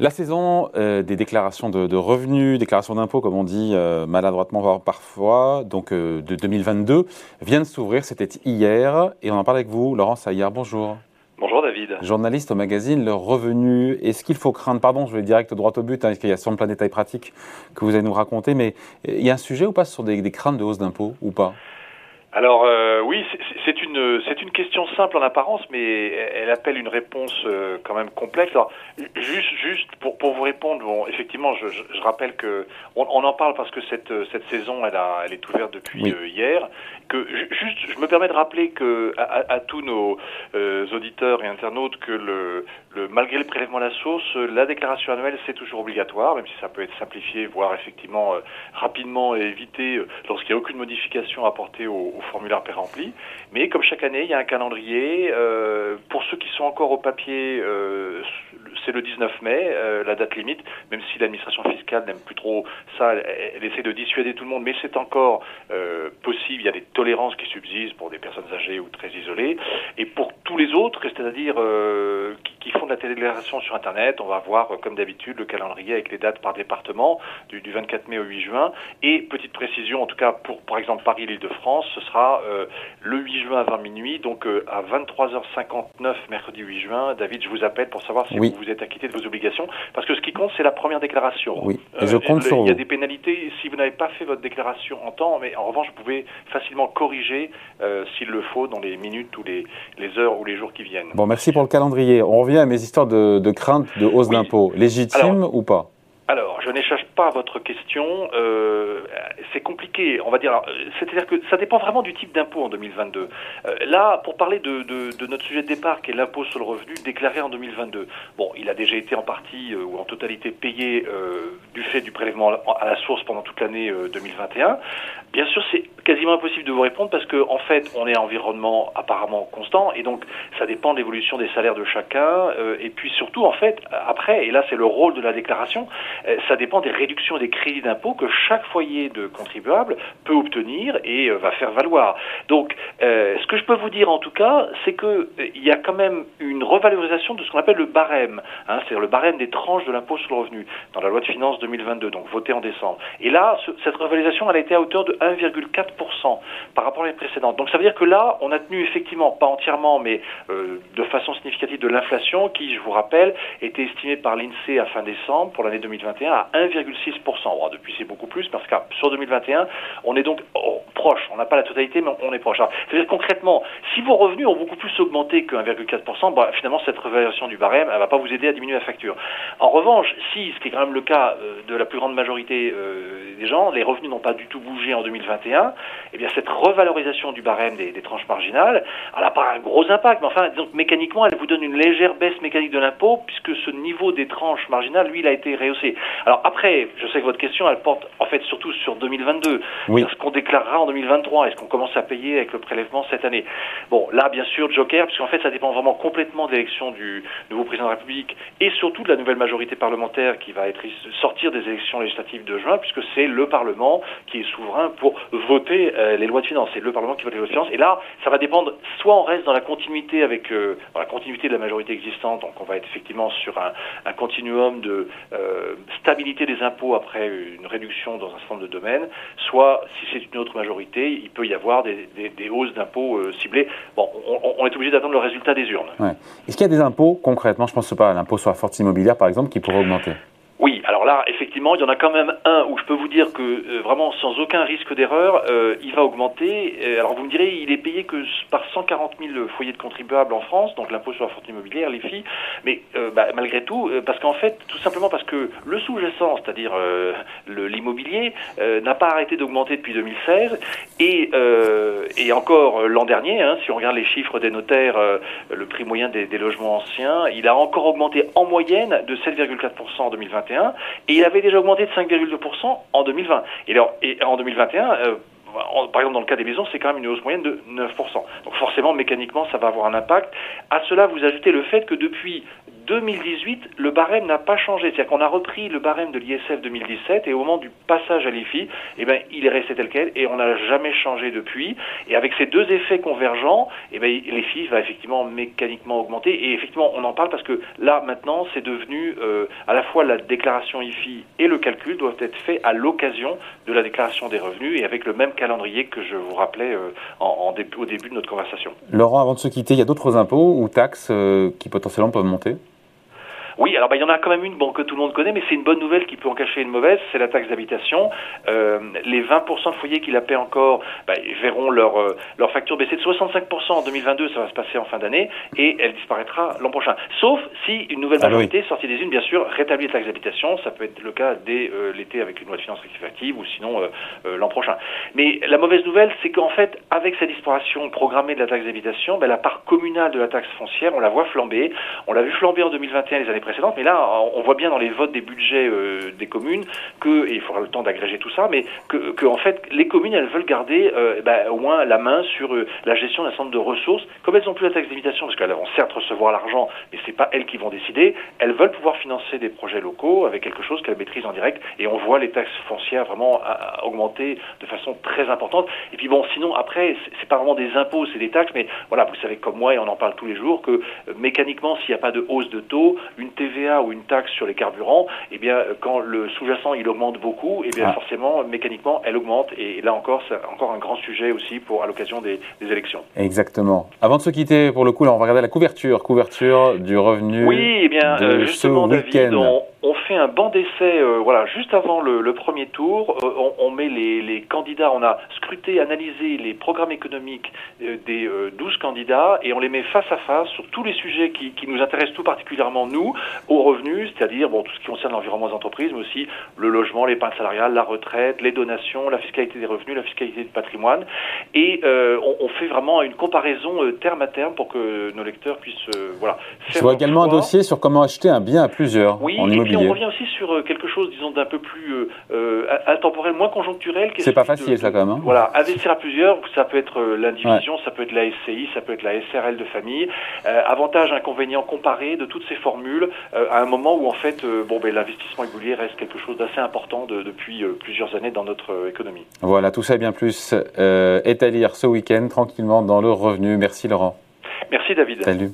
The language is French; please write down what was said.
La saison euh, des déclarations de, revenus, déclarations d'impôts, comme on dit euh, maladroitement parfois, donc euh, de 2022, vient de s'ouvrir. C'était hier. Et on en parle avec vous, Laurence Ayer. Bonjour. Bonjour David. Journaliste au magazine Le Revenu. Est-ce qu'il faut craindre, pardon, je vais direct droit au but, hein, qu'il y a sur le plan détail pratique que vous allez nous raconter, mais il y a un sujet ou pas sur des, des craintes de hausse d'impôts ou pas? Alors euh, oui, c'est une c'est une question simple en apparence, mais elle appelle une réponse euh, quand même complexe. Alors, juste juste pour pour vous répondre, bon, effectivement, je, je, rappelle que on, on, en parle parce que cette cette saison elle a elle est ouverte depuis euh, hier. Que juste, je me permets de rappeler que à, à tous nos auditeurs et internautes que le, le malgré le prélèvement à la source, la déclaration annuelle c'est toujours obligatoire, même si ça peut être simplifié, voire effectivement rapidement évité lorsqu'il n'y a aucune modification apportée au au formulaire pré-rempli. Mais comme chaque année, il y a un calendrier. Euh, pour ceux qui sont encore au papier, euh, c'est le 19 mai, euh, la date limite, même si l'administration fiscale n'aime plus trop ça, elle, essaie de dissuader tout le monde, mais c'est encore possible. Il y a des tolérances qui subsistent pour des personnes âgées ou très isolées. Et pour tous les autres, c'est-à-dire qui, font de la télédéclaration sur Internet, on va voir, comme d'habitude, le calendrier avec les dates par département, du, du 24 mai au 8 juin. Et petite précision, en tout cas pour, par exemple, Paris-L'Île-de-France, ce sera euh, le 8 juin à 20 minuit, donc euh, à 23h59 mercredi 8 juin. David, je vous appelle pour savoir si vous vous êtes acquitté de vos obligations, parce que ce qui compte, c'est la première déclaration. Oui, je euh, compte sur Il y a des pénalités si vous n'avez pas fait votre déclaration en temps, mais en revanche, vous pouvez facilement corriger s'il le faut dans les minutes ou les, les, heures ou les jours qui viennent. Bon, merci pour le calendrier. On revient à mes histoires de, de crainte de hausse d'impôts. Légitime ou pas? Alors, je n'échange pas votre question. Euh, c'est compliqué, on va dire. C'est-à-dire que ça dépend vraiment du type d'impôt en 2022. Euh, là, pour parler de, notre sujet de départ, qui est l'impôt sur le revenu déclaré en 2022. Bon, il a déjà été en partie euh, ou en totalité payé euh, du fait du prélèvement à la source pendant toute l'année 2021. Bien sûr, c'est quasiment impossible de vous répondre parce que en fait, on est en environnement apparemment constant et donc ça dépend de l'évolution des salaires de chacun. et puis surtout, en fait, après, et là c'est le rôle de la déclaration, euh, ça dépend des réductions des crédits d'impôt que chaque foyer de contribuable peut obtenir et euh, va faire valoir. Donc, euh, ce que je peux vous dire en tout cas, c'est que il y a quand même une revalorisation de ce qu'on appelle le barème, hein, c'est-à-dire le barème des tranches de l'impôt sur le revenu dans la loi de finances 2022, donc votée en décembre. Et là, cette revalorisation, elle a été à hauteur de 1,4% par rapport à l'année précédente. Donc, ça veut dire que là, on a tenu effectivement, pas entièrement, mais de façon significative de l'inflation, qui, je vous rappelle, était estimée par l'INSEE à fin décembre pour l'année 2022 à 1,6%. depuis, c'est beaucoup plus parce que sur 2021, on est donc oh, proche. On n'a pas la totalité, mais on est proche. C'est-à-dire concrètement, si vos revenus ont beaucoup plus augmenté que 1,4%, bah, finalement, cette révélation du barème, elle va pas vous aider à diminuer la facture. En revanche, si, ce qui est quand même le cas euh, de la plus grande majorité euh, des gens, les revenus n'ont pas du tout bougé en 2021, eh bien, cette revalorisation du barème des, tranches marginales, elle n'a pas un gros impact, mais enfin, donc, mécaniquement, elle vous donne une légère baisse mécanique de l'impôt, puisque ce niveau des tranches marginales, lui, il a été rehaussé. Alors après, je sais que votre question, elle porte en fait surtout sur 2022. Oui. Ce qu'on déclarera en 2023, est-ce qu'on commence à payer avec le prélèvement cette année? Bon, là, bien sûr, Joker, puisqu'en fait, ça dépend vraiment complètement de l'élection du nouveau président de la République et surtout de la nouvelle majorité parlementaire qui va être sortir des élections législatives de juin, puisque c'est le Parlement qui est souverain pour voter euh, les lois de finances. C'est le Parlement qui vote les lois de finances. Et là, ça va dépendre, soit on reste dans la continuité avec euh, la continuité de la majorité existante, donc on va être effectivement sur un, continuum de euh, stabilité des impôts après une réduction dans un certain nombre de domaines, soit si c'est une autre majorité, il peut y avoir des, hausses d'impôts ciblées. Bon, on, est obligé d'attendre le résultat des urnes. Est-ce qu'il y a des impôts, concrètement, je pense pas à l'impôt sur la force immobilière par exemple, qui pourraient augmenter? Effectivement, il y en a quand même un où je peux vous dire que euh, vraiment sans aucun risque d'erreur, euh, il va augmenter. Euh, alors vous me direz, il est payé que par 140 000 foyers de contribuables en France, donc l'impôt sur la fortune immobilière, les filles. Mais bah, malgré tout, parce qu'en fait, tout simplement parce que le sous-jacent, c'est-à-dire l'immobilier, n'a pas arrêté d'augmenter depuis 2016 et, et encore l'an dernier, hein, si on regarde les chiffres des notaires, le prix moyen des, des logements anciens, il a encore augmenté en moyenne de 7,4% en 2021 et il avait déjà augmenté de 5,2% en 2020. Et, alors, et en 2021, euh, par exemple, dans le cas des maisons, c'est quand même une hausse moyenne de 9%. Donc forcément, mécaniquement, ça va avoir un impact. À cela, vous ajoutez le fait que depuis 2018, le barème n'a pas changé. C'est-à-dire qu'on a repris le barème de l'ISF 2017 et au moment du passage à l'IFI, eh ben, il est resté tel quel et on n'a jamais changé depuis. Et avec ces deux effets convergents, eh ben, l'IFI va effectivement mécaniquement augmenter. Et effectivement, on en parle parce que là, maintenant, c'est devenu euh, à la fois la déclaration IFI et le calcul doivent être faits à l'occasion de la déclaration des revenus et avec le même calendrier que je vous rappelais euh, au début de notre conversation. Laurent, avant de se quitter, il y a d'autres impôts ou taxes euh, qui potentiellement peuvent monter? Oui, alors bah, il y en a quand même une bon, que tout le monde connaît, mais c'est une bonne nouvelle qui peut en cacher une mauvaise, c'est la taxe d'habitation. Euh, les 20% de foyers qui la paient encore bah, verront leur, euh, leur facture baisser de 65% en 2022, ça va se passer en fin d'année, et elle disparaîtra l'an prochain. Sauf si une nouvelle ah majorité, sortie des unes, bien sûr, rétablit la taxe d'habitation, ça peut être le cas dès euh, l'été avec une loi de finances rectificative, ou sinon l'an prochain. Mais la mauvaise nouvelle, c'est qu'en fait, avec cette disparition programmée de la taxe d'habitation, bah, la part communale de la taxe foncière, on la voit flamber. On l'a vu flamber en 2021 les années mais là, on voit bien dans les votes des budgets euh, des communes que, et il faudra le temps d'agréger tout ça, mais que, en fait, les communes, elles veulent garder euh, bah, au moins la main sur euh, la gestion d'un centre de ressources. Comme elles n'ont plus la taxe d'habitation, parce qu'elles vont certes recevoir l'argent, mais c'est pas elles qui vont décider, elles veulent pouvoir financer des projets locaux avec quelque chose qu'elles maîtrisent en direct, et on voit les taxes foncières vraiment augmenter de façon très importante. Et puis bon, sinon, après, c'est pas vraiment des impôts, c'est des taxes, mais voilà, vous savez comme moi, et on en parle tous les jours, que mécaniquement, s'il n'y a pas de hausse de taux, une TVA ou une taxe sur les carburants, eh bien, quand le sous-jacent il augmente beaucoup, eh bien, ah. forcément, mécaniquement, elle augmente. Et là encore, c'est encore un grand sujet aussi pour à l'occasion des, élections. Exactement. Avant de se quitter, pour le coup, on va regarder la couverture, couverture du revenu. Oui, eh bien, euh, justement, David, on fait un banc d'essai, euh, voilà, juste avant le, premier tour. Euh, on, met les, candidats, on a scruté, analysé les programmes économiques euh, des 12 candidats et on les met face à face sur tous les sujets qui, nous intéressent tout particulièrement, nous, aux revenus, c'est-à-dire bon, tout ce qui concerne l'environnement des entreprises, mais aussi le logement, l'épargne salariale, la retraite, les donations, la fiscalité des revenus, la fiscalité du patrimoine. Et on, fait vraiment une comparaison terme à terme pour que nos lecteurs puissent voilà, faire Je vois également un dossier sur comment acheter un bien à plusieurs. Oui, et on revient aussi sur euh, quelque chose, disons, d'un peu plus euh, euh, intemporel, moins conjoncturel. C'est pas facile, ça, quand même. Hein. voilà, investir à plusieurs, ça peut être l'indivision, ça peut être la SCI, ça peut être la SRL de famille. avantages, inconvénients comparés de toutes ces formules à un moment où, en fait, bon, ben, l'investissement immobilier reste quelque chose d'assez important depuis plusieurs années dans notre économie. Voilà, tout ça et bien plus est à lire ce week-end tranquillement dans le revenu. Merci, Laurent. Merci, David. Salut.